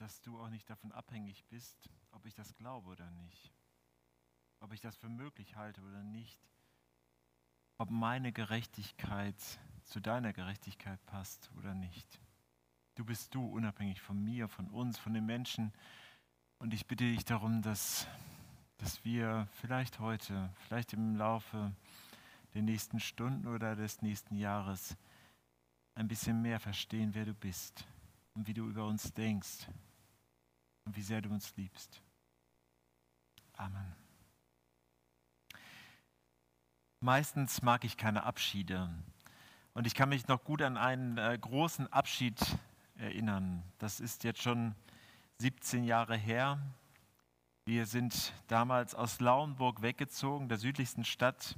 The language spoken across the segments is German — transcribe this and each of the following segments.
dass du auch nicht davon abhängig bist, ob ich das glaube oder nicht, ob ich das für möglich halte oder nicht, ob meine Gerechtigkeit zu deiner Gerechtigkeit passt oder nicht. Du bist du, unabhängig von mir, von uns, von den Menschen. Und ich bitte dich darum, dass, dass wir vielleicht heute, vielleicht im Laufe der nächsten Stunden oder des nächsten Jahres ein bisschen mehr verstehen, wer du bist und wie du über uns denkst und wie sehr du uns liebst. Amen. Meistens mag ich keine Abschiede. Und ich kann mich noch gut an einen äh, großen Abschied erinnern. Das ist jetzt schon 17 Jahre her. Wir sind damals aus Lauenburg weggezogen, der südlichsten Stadt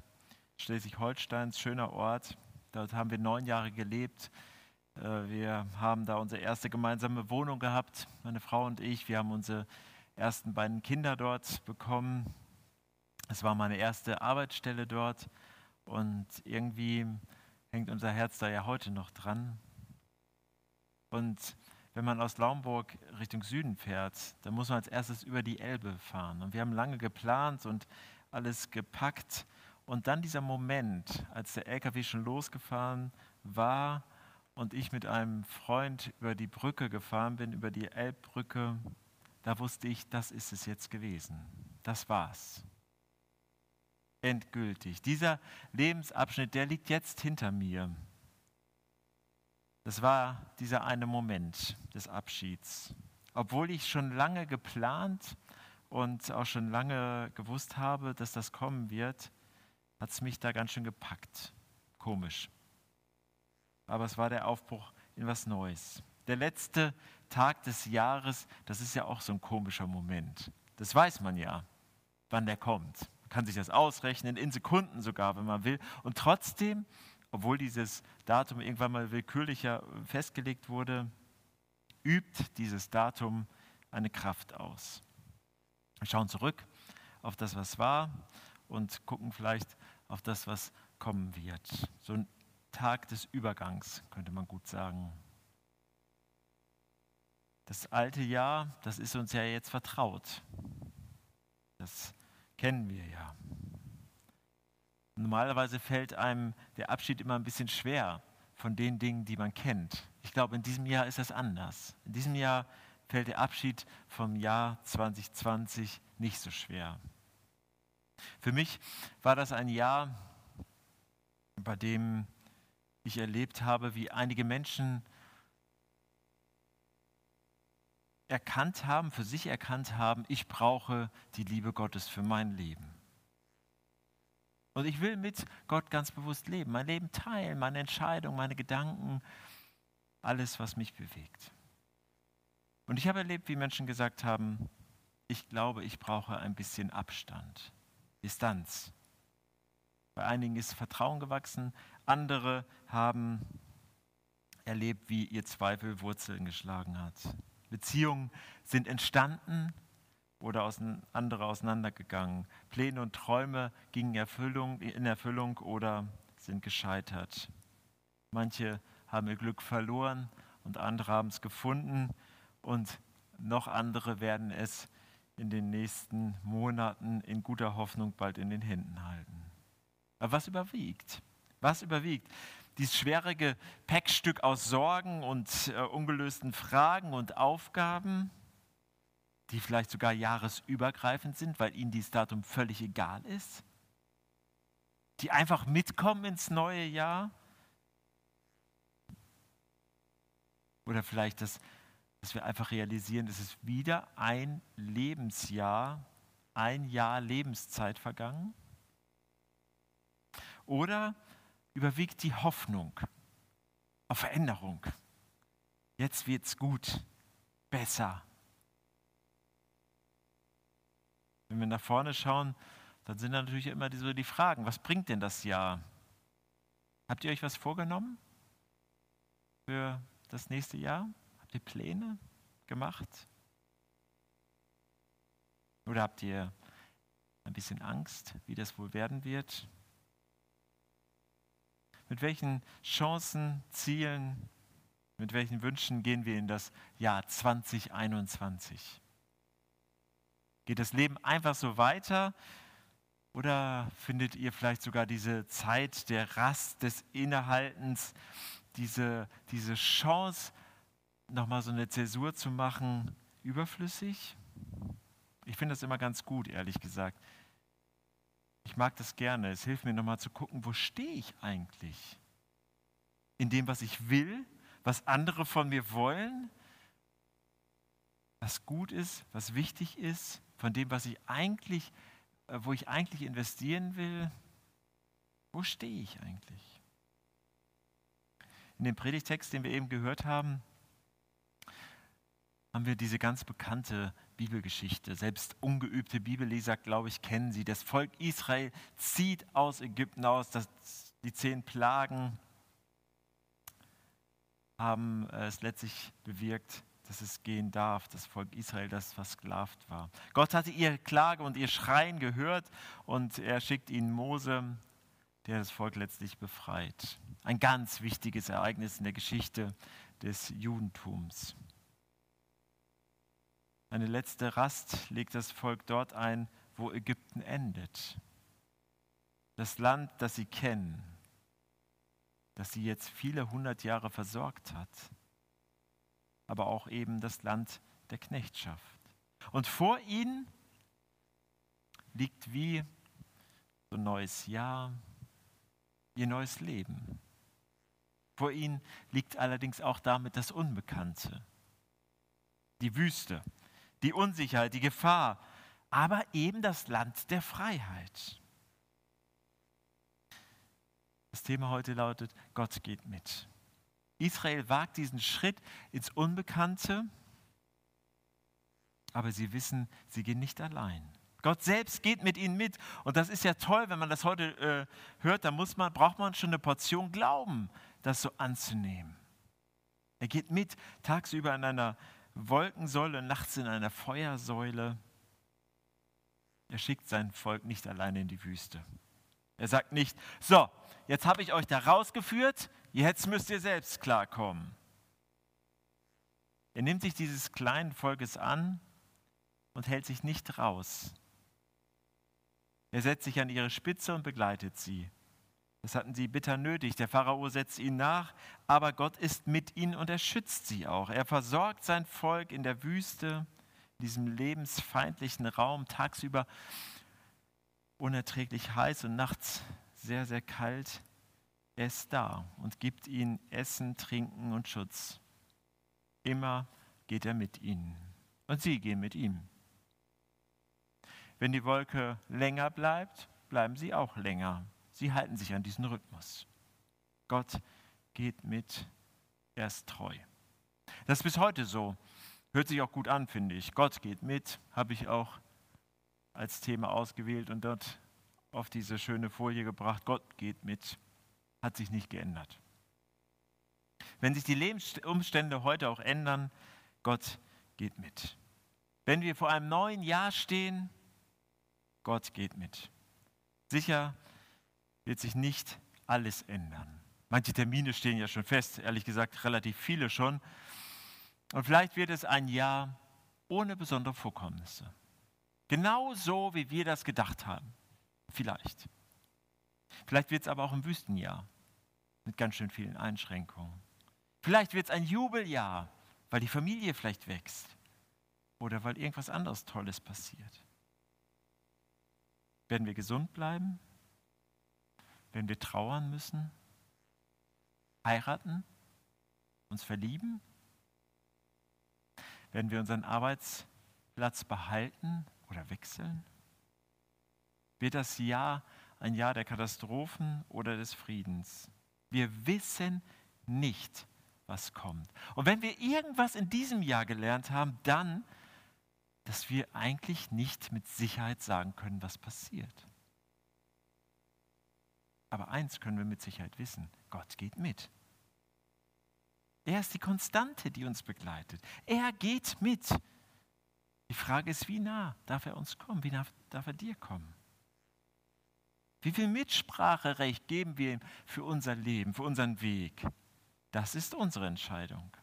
Schleswig-Holsteins, schöner Ort. Dort haben wir neun Jahre gelebt. Äh, wir haben da unsere erste gemeinsame Wohnung gehabt, meine Frau und ich. Wir haben unsere ersten beiden Kinder dort bekommen. Es war meine erste Arbeitsstelle dort und irgendwie hängt unser Herz da ja heute noch dran. Und wenn man aus Laumburg Richtung Süden fährt, dann muss man als erstes über die Elbe fahren. Und wir haben lange geplant und alles gepackt. Und dann dieser Moment, als der LKW schon losgefahren war und ich mit einem Freund über die Brücke gefahren bin, über die Elbbrücke, da wusste ich, das ist es jetzt gewesen. Das war's endgültig. Dieser Lebensabschnitt, der liegt jetzt hinter mir. Das war dieser eine Moment des Abschieds. Obwohl ich schon lange geplant und auch schon lange gewusst habe, dass das kommen wird, hat es mich da ganz schön gepackt. Komisch. Aber es war der Aufbruch in was Neues. Der letzte Tag des Jahres, das ist ja auch so ein komischer Moment. Das weiß man ja, wann der kommt kann sich das ausrechnen, in Sekunden sogar, wenn man will. Und trotzdem, obwohl dieses Datum irgendwann mal willkürlicher festgelegt wurde, übt dieses Datum eine Kraft aus. Wir schauen zurück auf das, was war und gucken vielleicht auf das, was kommen wird. So ein Tag des Übergangs, könnte man gut sagen. Das alte Jahr, das ist uns ja jetzt vertraut. Das kennen wir ja. Normalerweise fällt einem der Abschied immer ein bisschen schwer von den Dingen, die man kennt. Ich glaube, in diesem Jahr ist das anders. In diesem Jahr fällt der Abschied vom Jahr 2020 nicht so schwer. Für mich war das ein Jahr, bei dem ich erlebt habe, wie einige Menschen erkannt haben, für sich erkannt haben, ich brauche die Liebe Gottes für mein Leben. Und ich will mit Gott ganz bewusst leben, mein Leben teilen, meine Entscheidungen, meine Gedanken, alles, was mich bewegt. Und ich habe erlebt, wie Menschen gesagt haben, ich glaube, ich brauche ein bisschen Abstand, Distanz. Bei einigen ist Vertrauen gewachsen, andere haben erlebt, wie ihr Zweifel Wurzeln geschlagen hat. Beziehungen sind entstanden oder andere auseinandergegangen. Pläne und Träume gingen Erfüllung, in Erfüllung oder sind gescheitert. Manche haben ihr Glück verloren und andere haben es gefunden und noch andere werden es in den nächsten Monaten in guter Hoffnung bald in den Händen halten. Aber was überwiegt? Was überwiegt? dieses schwere Gepäckstück aus Sorgen und äh, ungelösten Fragen und Aufgaben, die vielleicht sogar jahresübergreifend sind, weil ihnen dieses Datum völlig egal ist, die einfach mitkommen ins neue Jahr. Oder vielleicht, dass, dass wir einfach realisieren, es ist wieder ein Lebensjahr, ein Jahr Lebenszeit vergangen. Oder überwiegt die Hoffnung auf Veränderung. Jetzt wird's gut, besser. Wenn wir nach vorne schauen, dann sind natürlich immer so die Fragen, was bringt denn das Jahr? Habt ihr euch was vorgenommen für das nächste Jahr? Habt ihr Pläne gemacht? Oder habt ihr ein bisschen Angst, wie das wohl werden wird? Mit welchen Chancen, Zielen Mit welchen Wünschen gehen wir in das Jahr 2021? Geht das Leben einfach so weiter oder findet ihr vielleicht sogar diese Zeit der Rast, des Innehaltens, diese, diese Chance, nochmal so eine Zäsur zu machen, überflüssig? Ich finde das immer ganz gut, ehrlich gesagt. Ich mag das gerne. Es hilft mir nochmal zu gucken, wo stehe ich eigentlich? In dem, was ich will, was andere von mir wollen, was gut ist, was wichtig ist, von dem, was ich eigentlich, äh, wo ich eigentlich investieren will. Wo stehe ich eigentlich? In dem Predigtext, den wir eben gehört haben, haben wir diese ganz bekannte Bibelgeschichte. Selbst ungeübte Bibelleser, glaube ich, kennen sie. Das Volk Israel zieht aus Ägypten aus. Das, die zehn Plagen haben es letztlich bewirkt, dass es gehen darf, das Volk Israel, das versklavt war. Gott hatte ihre Klage und ihr Schreien gehört und er schickt ihnen Mose, der das Volk letztlich befreit. Ein ganz wichtiges Ereignis in der Geschichte des Judentums. Eine letzte Rast legt das Volk dort ein, wo Ägypten endet. Das Land, das sie kennen, das sie jetzt viele hundert Jahre versorgt hat, aber auch eben das Land der Knechtschaft. Und vor ihnen liegt wie so ein neues Jahr, ihr neues Leben. Vor ihnen liegt allerdings auch damit das Unbekannte, die Wüste, die Unsicherheit, die Gefahr, aber eben das Land der Freiheit. Das Thema heute lautet, Gott geht mit. Israel wagt diesen Schritt ins Unbekannte, aber sie wissen, sie gehen nicht allein. Gott selbst geht mit ihnen mit. Und das ist ja toll, wenn man das heute äh, hört, da muss man, braucht man schon eine Portion Glauben, das so anzunehmen. Er geht mit tagsüber in einer Wolkensäule, nachts in einer Feuersäule. Er schickt sein Volk nicht alleine in die Wüste. Er sagt nicht, so, jetzt habe ich euch da rausgeführt, jetzt müsst ihr selbst klarkommen. Er nimmt sich dieses kleinen Volkes an und hält sich nicht raus. Er setzt sich an ihre Spitze und begleitet sie. Das hatten sie bitter nötig. Der Pharao setzt ihnen nach, aber Gott ist mit ihnen und er schützt sie auch. Er versorgt sein Volk in der Wüste, in diesem lebensfeindlichen Raum, tagsüber unerträglich heiß und nachts sehr, sehr kalt. Er ist da und gibt ihnen Essen, Trinken und Schutz. Immer geht er mit ihnen und sie gehen mit ihm. Wenn die Wolke länger bleibt, bleiben sie auch länger. Sie halten sich an diesen Rhythmus. Gott geht mit, er ist treu. Das ist bis heute so. Hört sich auch gut an, finde ich. Gott geht mit, habe ich auch als Thema ausgewählt und dort auf diese schöne Folie gebracht. Gott geht mit, hat sich nicht geändert. Wenn sich die Lebensumstände heute auch ändern, Gott geht mit. Wenn wir vor einem neuen Jahr stehen, Gott geht mit. Sicher wird sich nicht alles ändern. Manche Termine stehen ja schon fest, ehrlich gesagt relativ viele schon. Und vielleicht wird es ein Jahr ohne besondere Vorkommnisse. Genau so, wie wir das gedacht haben. Vielleicht. Vielleicht wird es aber auch ein Wüstenjahr mit ganz schön vielen Einschränkungen. Vielleicht wird es ein Jubeljahr, weil die Familie vielleicht wächst oder weil irgendwas anderes Tolles passiert. Werden wir gesund bleiben? Wenn wir trauern müssen? Heiraten? Uns verlieben? Werden wir unseren Arbeitsplatz behalten oder wechseln? Wird das Jahr ein Jahr der Katastrophen oder des Friedens? Wir wissen nicht, was kommt. Und wenn wir irgendwas in diesem Jahr gelernt haben, dann, dass wir eigentlich nicht mit Sicherheit sagen können, was passiert. Aber eins können wir mit Sicherheit wissen, Gott geht mit. Er ist die Konstante, die uns begleitet. Er geht mit. Die Frage ist, wie nah darf er uns kommen? Wie nah darf er dir kommen? Wie viel Mitspracherecht geben wir ihm für unser Leben, für unseren Weg? Das ist unsere Entscheidung.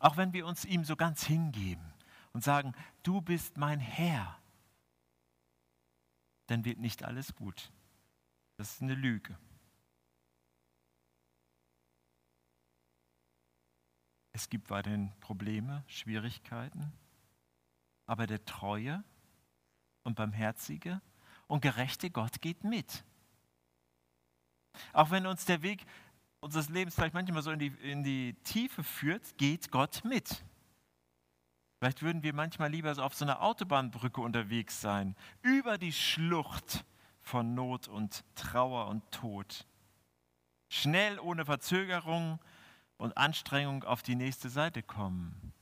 Auch wenn wir uns ihm so ganz hingeben und sagen, du bist mein Herr, dann wird nicht alles gut. Das ist eine Lüge. Es gibt weiterhin Probleme, Schwierigkeiten, aber der treue und barmherzige und gerechte Gott geht mit. Auch wenn uns der Weg unseres Lebens vielleicht manchmal so in die, in die Tiefe führt, geht Gott mit. Vielleicht würden wir manchmal lieber so auf so einer Autobahnbrücke unterwegs sein, über die Schlucht von Not und Trauer und Tod. Schnell, ohne Verzögerung und Anstrengung auf die nächste Seite kommen.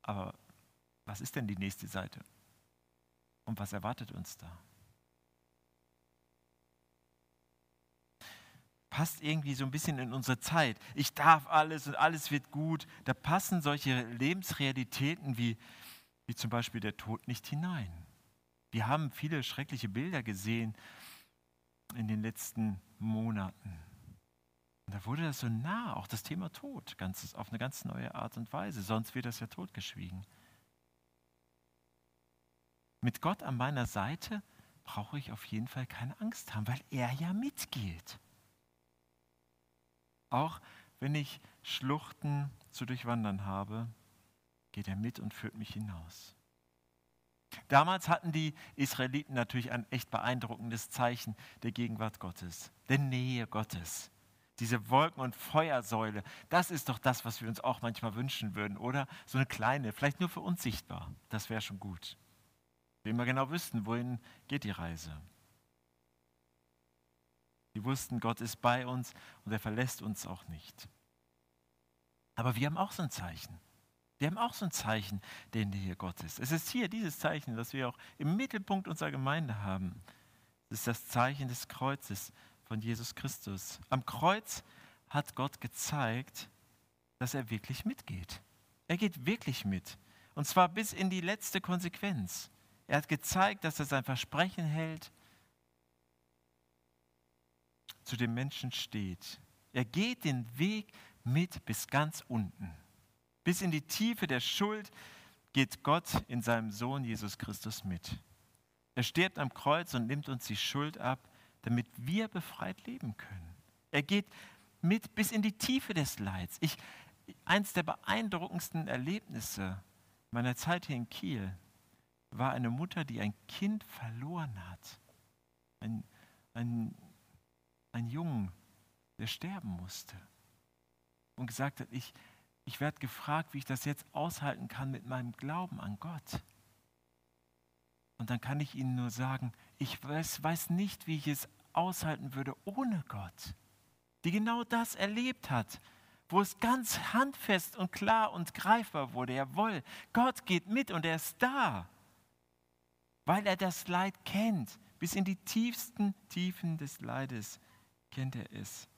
Aber was ist denn die nächste Seite? Und was erwartet uns da? Passt irgendwie so ein bisschen in unsere Zeit. Ich darf alles und alles wird gut. Da passen solche Lebensrealitäten wie, wie zum Beispiel der Tod nicht hinein. Wir haben viele schreckliche Bilder gesehen in den letzten Monaten. Und da wurde das so nah, auch das Thema Tod, ganz, auf eine ganz neue Art und Weise. Sonst wird das ja totgeschwiegen. Mit Gott an meiner Seite brauche ich auf jeden Fall keine Angst haben, weil er ja mitgeht. Auch wenn ich Schluchten zu durchwandern habe, geht er mit und führt mich hinaus. Damals hatten die Israeliten natürlich ein echt beeindruckendes Zeichen der Gegenwart Gottes, der Nähe Gottes. Diese Wolken- und Feuersäule, das ist doch das, was wir uns auch manchmal wünschen würden, oder? So eine kleine, vielleicht nur für uns sichtbar. Das wäre schon gut. Wir immer genau wüssten, wohin geht die Reise. Sie wussten, Gott ist bei uns und er verlässt uns auch nicht. Aber wir haben auch so ein Zeichen. Wir haben auch so ein Zeichen der Nähe Gottes. Es ist hier dieses Zeichen, das wir auch im Mittelpunkt unserer Gemeinde haben. Es ist das Zeichen des Kreuzes von Jesus Christus. Am Kreuz hat Gott gezeigt, dass er wirklich mitgeht. Er geht wirklich mit. Und zwar bis in die letzte Konsequenz. Er hat gezeigt, dass er sein Versprechen hält, zu dem Menschen steht. Er geht den Weg mit bis ganz unten. Bis in die Tiefe der Schuld geht Gott in seinem Sohn Jesus Christus mit. Er stirbt am Kreuz und nimmt uns die Schuld ab, damit wir befreit leben können. Er geht mit bis in die Tiefe des Leids. Ich, eins der beeindruckendsten Erlebnisse meiner Zeit hier in Kiel war eine Mutter, die ein Kind verloren hat. Ein, ein, ein Jungen, der sterben musste. Und gesagt hat, ich, ich werde gefragt, wie ich das jetzt aushalten kann mit meinem Glauben an Gott. Und dann kann ich Ihnen nur sagen, ich weiß, weiß nicht, wie ich es aushalten würde ohne Gott, die genau das erlebt hat, wo es ganz handfest und klar und greifbar wurde. Jawohl, Gott geht mit und er ist da weil er das Leid kennt. Bis in die tiefsten Tiefen des Leides kennt er es.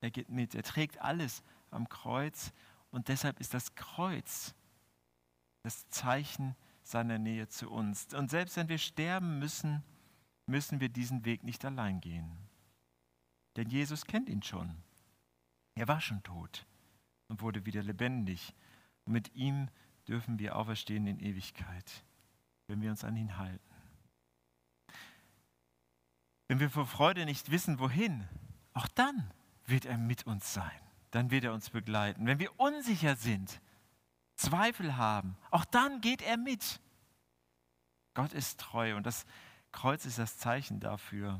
Er geht mit, er trägt alles am Kreuz und deshalb ist das Kreuz das Zeichen seiner Nähe zu uns. Und selbst wenn wir sterben müssen, müssen wir diesen Weg nicht allein gehen. Denn Jesus kennt ihn schon. Er war schon tot und wurde wieder lebendig. Und mit ihm dürfen wir auferstehen in Ewigkeit wenn wir uns an ihn halten. Wenn wir vor Freude nicht wissen, wohin, auch dann wird er mit uns sein. Dann wird er uns begleiten. Wenn wir unsicher sind, Zweifel haben, auch dann geht er mit. Gott ist treu und das Kreuz ist das Zeichen dafür.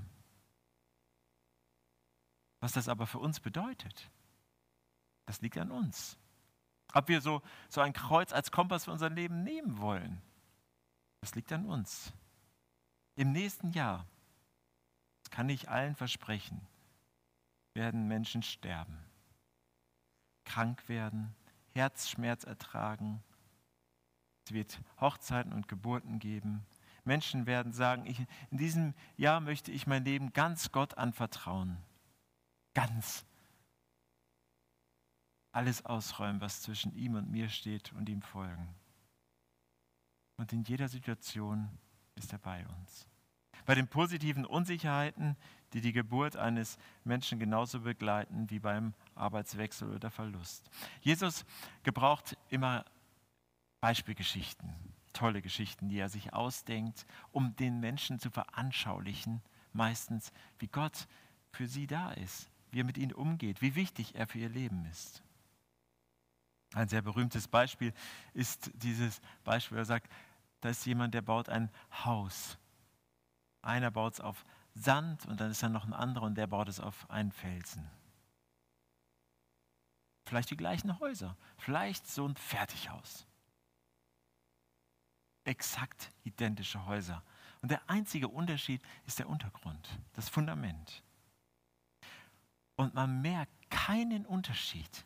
Was das aber für uns bedeutet, das liegt an uns. Ob wir so, so ein Kreuz als Kompass für unser Leben nehmen wollen. Das liegt an uns. Im nächsten Jahr, kann ich allen versprechen, werden Menschen sterben, krank werden, Herzschmerz ertragen. Es wird Hochzeiten und Geburten geben. Menschen werden sagen, ich, in diesem Jahr möchte ich mein Leben ganz Gott anvertrauen. Ganz. Alles ausräumen, was zwischen ihm und mir steht und ihm folgen und in jeder Situation ist er bei uns. Bei den positiven Unsicherheiten, die die Geburt eines Menschen genauso begleiten wie beim Arbeitswechsel oder Verlust. Jesus gebraucht immer Beispielgeschichten, tolle Geschichten, die er sich ausdenkt, um den Menschen zu veranschaulichen, meistens, wie Gott für sie da ist, wie er mit ihnen umgeht, wie wichtig er für ihr Leben ist. Ein sehr berühmtes Beispiel ist dieses Beispiel, er sagt, da ist jemand, der baut ein Haus. Einer baut es auf Sand und dann ist da noch ein anderer und der baut es auf einen Felsen. Vielleicht die gleichen Häuser, vielleicht so ein Fertighaus. Exakt identische Häuser. Und der einzige Unterschied ist der Untergrund, das Fundament. Und man merkt keinen Unterschied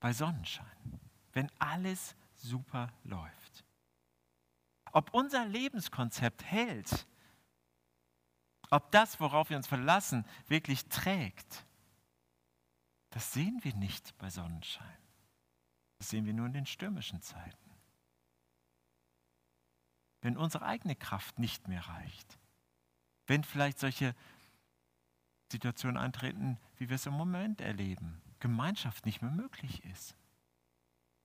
bei Sonnenschein, wenn alles super läuft. Ob unser Lebenskonzept hält, ob das, worauf wir uns verlassen, wirklich trägt, das sehen wir nicht bei Sonnenschein. Das sehen wir nur in den stürmischen Zeiten. Wenn unsere eigene Kraft nicht mehr reicht, wenn vielleicht solche Situationen eintreten, wie wir es im Moment erleben, Gemeinschaft nicht mehr möglich ist,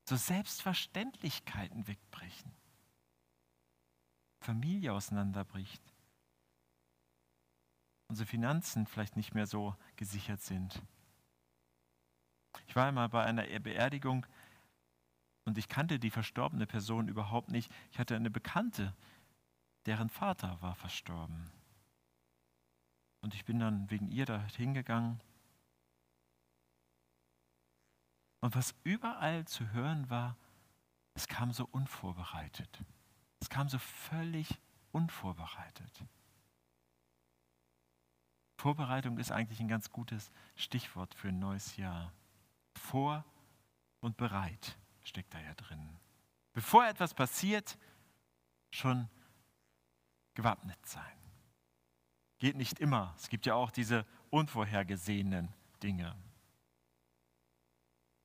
so Selbstverständlichkeiten wegbrechen, Familie auseinanderbricht, unsere Finanzen vielleicht nicht mehr so gesichert sind. Ich war einmal bei einer Beerdigung und ich kannte die verstorbene Person überhaupt nicht. Ich hatte eine Bekannte, deren Vater war verstorben. Und ich bin dann wegen ihr da hingegangen. Und was überall zu hören war, es kam so unvorbereitet. Es kam so völlig unvorbereitet. Vorbereitung ist eigentlich ein ganz gutes Stichwort für ein neues Jahr. Vor und bereit steckt da ja drin. Bevor etwas passiert, schon gewappnet sein. Geht nicht immer. Es gibt ja auch diese unvorhergesehenen Dinge.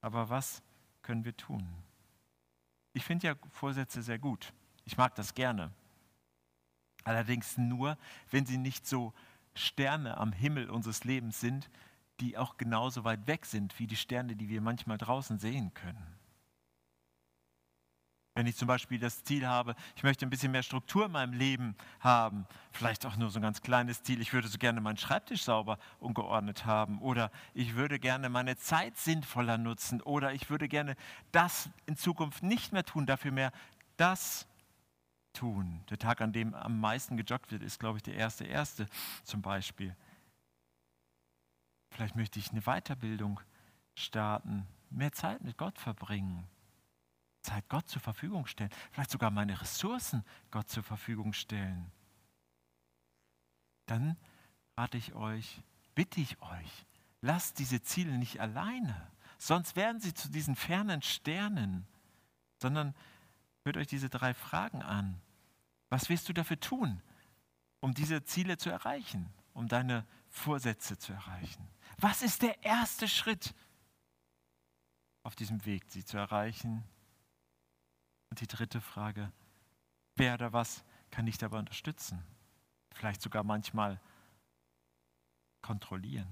Aber was können wir tun? Ich finde ja Vorsätze sehr gut. Ich mag das gerne. Allerdings nur, wenn sie nicht so Sterne am Himmel unseres Lebens sind, die auch genauso weit weg sind wie die Sterne, die wir manchmal draußen sehen können. Wenn ich zum Beispiel das Ziel habe, ich möchte ein bisschen mehr Struktur in meinem Leben haben, vielleicht auch nur so ein ganz kleines Ziel, ich würde so gerne meinen Schreibtisch sauber und geordnet haben oder ich würde gerne meine Zeit sinnvoller nutzen oder ich würde gerne das in Zukunft nicht mehr tun, dafür mehr das tun. Der Tag, an dem am meisten gejoggt wird, ist, glaube ich, der erste erste zum Beispiel. Vielleicht möchte ich eine Weiterbildung starten, mehr Zeit mit Gott verbringen. Zeit Gott zur Verfügung stellen, vielleicht sogar meine Ressourcen Gott zur Verfügung stellen, dann rate ich euch, bitte ich euch, lasst diese Ziele nicht alleine, sonst werden sie zu diesen fernen Sternen, sondern hört euch diese drei Fragen an. Was wirst du dafür tun, um diese Ziele zu erreichen, um deine Vorsätze zu erreichen? Was ist der erste Schritt auf diesem Weg, sie zu erreichen? Und die dritte Frage, wer oder was kann dich dabei unterstützen? Vielleicht sogar manchmal kontrollieren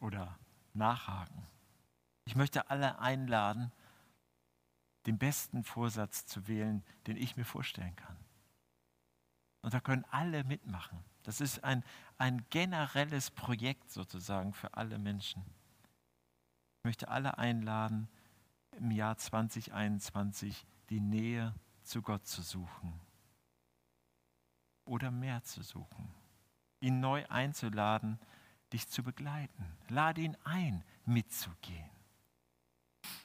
oder nachhaken. Ich möchte alle einladen, den besten Vorsatz zu wählen, den ich mir vorstellen kann. Und da können alle mitmachen. Das ist ein, ein generelles Projekt sozusagen für alle Menschen. Ich möchte alle einladen, im Jahr 2021 die Nähe zu Gott zu suchen oder mehr zu suchen, ihn neu einzuladen, dich zu begleiten. Lade ihn ein, mitzugehen.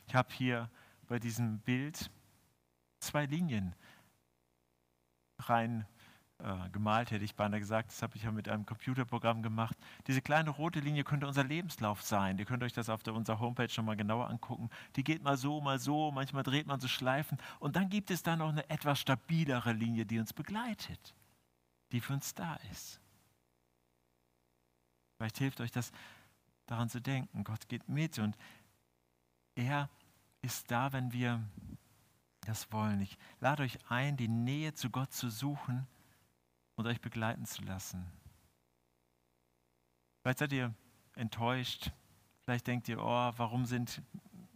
Ich habe hier bei diesem Bild zwei Linien rein äh, gemalt, hätte ich beinahe gesagt. Das habe ich ja mit einem Computerprogramm gemacht. Diese kleine rote Linie könnte unser Lebenslauf sein. Ihr könnt euch das auf der, unserer Homepage schon mal genauer angucken. Die geht mal so, mal so, manchmal dreht man so Schleifen. Und dann gibt es da noch eine etwas stabilere Linie, die uns begleitet, die für uns da ist. Vielleicht hilft euch das daran zu denken, Gott geht mit und er ist da, wenn wir das wollen. Ich lade euch ein, die Nähe zu Gott zu suchen und euch begleiten zu lassen. Vielleicht seid ihr enttäuscht. Vielleicht denkt ihr, oh, warum sind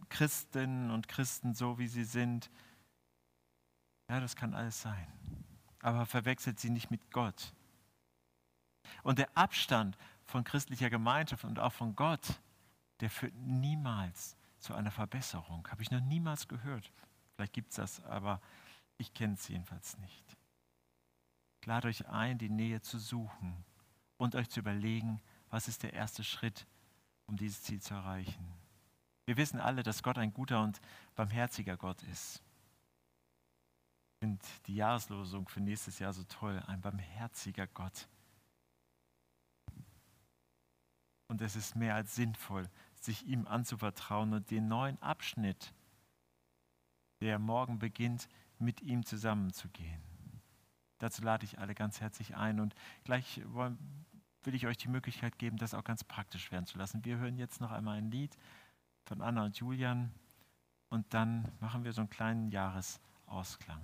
Christinnen und Christen so, wie sie sind? Ja, das kann alles sein. Aber verwechselt sie nicht mit Gott. Und der Abstand von christlicher Gemeinschaft und auch von Gott, der führt niemals zu einer Verbesserung. Habe ich noch niemals gehört. Vielleicht gibt es das, aber ich kenne es jedenfalls nicht. Ich lade euch ein, die Nähe zu suchen und euch zu überlegen, was ist der erste Schritt, um dieses Ziel zu erreichen. Wir wissen alle, dass Gott ein guter und barmherziger Gott ist. Ich finde die Jahreslosung für nächstes Jahr so toll, ein barmherziger Gott. Und es ist mehr als sinnvoll, sich ihm anzuvertrauen und den neuen Abschnitt, der morgen beginnt, mit ihm zusammenzugehen. Dazu lade ich alle ganz herzlich ein und gleich will ich euch die Möglichkeit geben, das auch ganz praktisch werden zu lassen. Wir hören jetzt noch einmal ein Lied von Anna und Julian und dann machen wir so einen kleinen Jahresausklang.